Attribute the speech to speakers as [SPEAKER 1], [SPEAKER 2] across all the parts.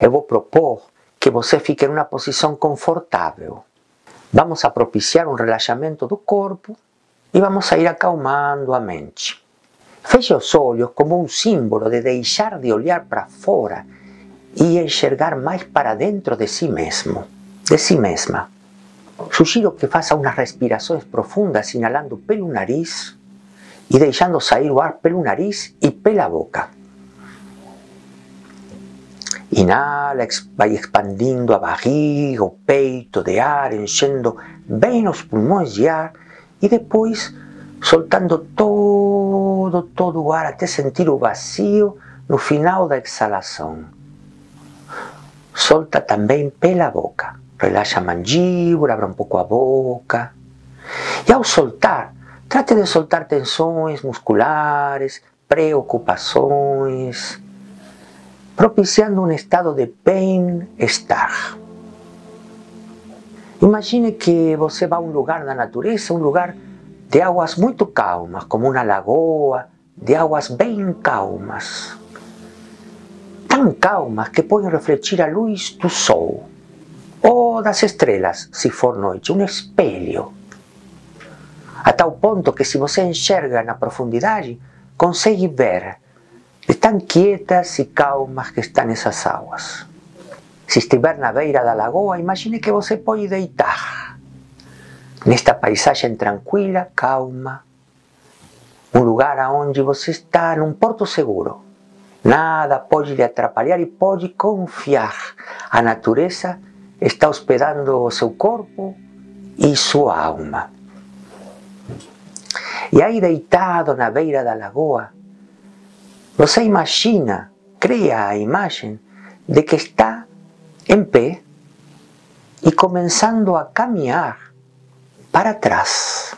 [SPEAKER 1] Eu vou propor que você fique em uma posição confortável. Vamos a propiciar um relaxamento do corpo e vamos a ir acalmando a mente. Feche os olhos como um símbolo de deixar de olhar para fora e enxergar mais para dentro de si mesmo, de si mesma. Sugiro que faça umas respirações profundas, inalando pelo nariz e deixando sair o ar pelo nariz e pela boca. Inhala, vai expandindo a barriga, o peito de ar, enchendo bem os pulmões de ar e depois soltando todo, todo o ar até sentir o vazio no final da exalação. Solta também pela boca. Relaxa a mandíbula, abre um pouco a boca. E ao soltar, trate de soltar tensões musculares, preocupações, propiciando um estado de bem-estar. Imagine que você vai a um lugar na natureza, um lugar de águas muito calmas, como uma lagoa, de águas bem calmas. Tão calmas que podem refletir a luz do sol ou das estrelas, se for noite, um espelho. A tal ponto que, se você enxerga na profundidade, consegue ver tão quietas e calmas que estão essas águas. Se estiver na beira da lagoa, imagine que você pode deitar nesta paisagem tranquila, calma, um lugar onde você está num porto seguro. Nada pode lhe atrapalhar e pode confiar. A natureza está hospedando o seu corpo e sua alma. E aí, deitado na beira da lagoa, você imagina, cria a imagem de que está em pé e começando a caminhar para trás.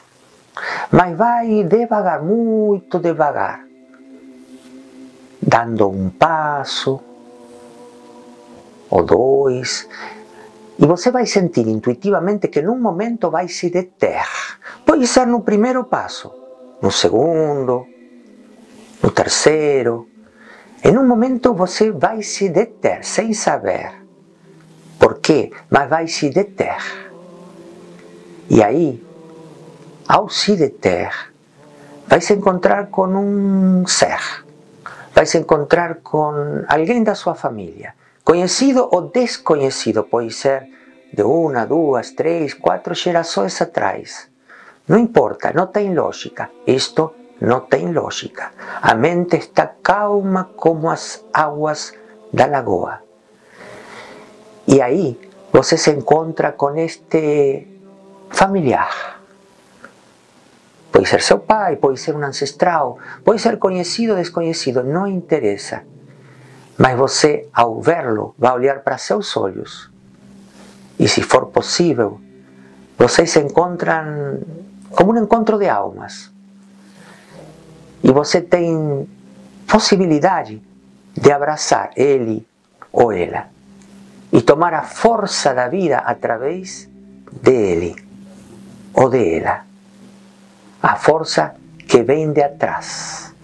[SPEAKER 1] Mas vai devagar, muito devagar, dando um passo ou dois, e você vai sentir intuitivamente que num momento vai se deter. Pode ser no primeiro passo, no segundo, no terceiro. Em um momento você vai se deter, sem saber por quê, mas vai se deter. E aí, ao se deter, vai se encontrar com um ser, vai se encontrar com alguém da sua família, conhecido ou desconhecido, pode ser de uma, duas, três, quatro gerações atrás. Não importa, não tem lógica. Isto não tem lógica. A mente está calma como as águas da lagoa. E aí você se encontra com este familiar. Pode ser seu pai, pode ser um ancestral, pode ser conhecido ou desconhecido, não interessa. Mas você, ao vê-lo, vai olhar para seus olhos. E se for possível, vocês se encontram como um encontro de almas. E você tem possibilidade de abraçar ele ou ela e tomar a força da vida através dele ou dela. A força que vem de atrás,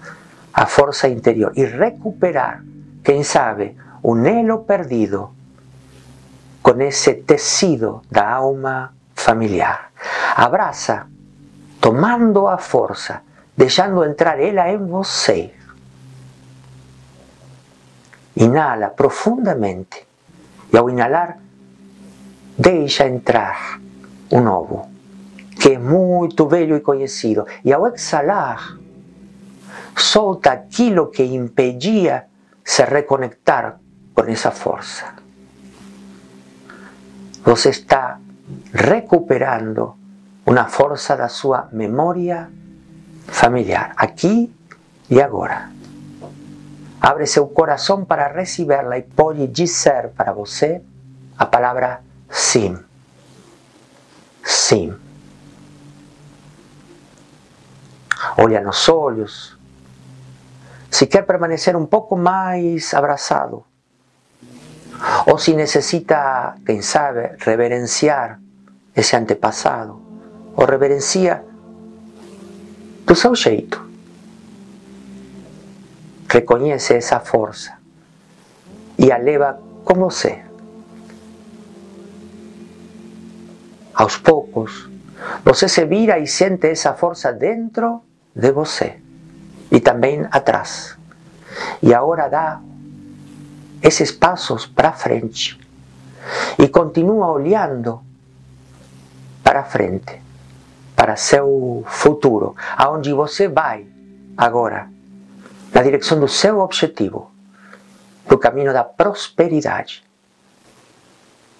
[SPEAKER 1] a força interior e recuperar, quem sabe, um elo perdido com esse tecido da alma familiar. Abraça, tomando a força deixando entrar ela em você. Inala profundamente e ao inalar, deixa entrar o novo, que é muito velho e conhecido. E ao exalar, solta aquilo que impedia se reconectar com essa força. Você está recuperando uma força da sua memória familiar, aqui e agora. Abre seu coração para recebê-la e pode dizer para você a palavra sim. Sim. Olha nos olhos. Se quer permanecer um pouco mais abraçado, ou se necessita, quem sabe, reverenciar esse antepassado, ou reverencia do seu jeito. Reconhece essa força e a leva com você. Aos poucos, você se vira e sente essa força dentro de você e também atrás. E agora dá esses passos para frente e continua olhando para frente, para seu futuro, aonde você vai agora, na direção do seu objetivo, do caminho da prosperidade,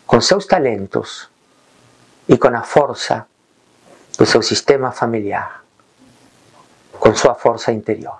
[SPEAKER 1] com seus talentos e com a força do seu sistema familiar, com sua força interior.